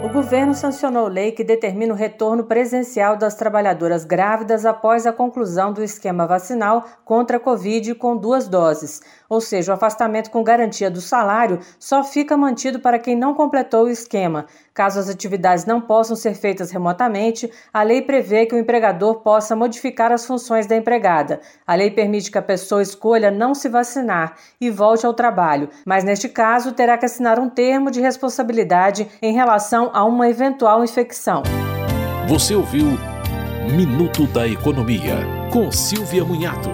O governo sancionou lei que determina o retorno presencial das trabalhadoras grávidas após a conclusão do esquema vacinal contra a Covid com duas doses. Ou seja, o afastamento com garantia do salário só fica mantido para quem não completou o esquema. Caso as atividades não possam ser feitas remotamente, a lei prevê que o empregador possa modificar as funções da empregada. A lei permite que a pessoa escolha não se vacinar e volte ao trabalho, mas neste caso terá que assinar um termo de responsabilidade em relação a uma eventual infecção. Você ouviu Minuto da Economia, com Silvia Munhato.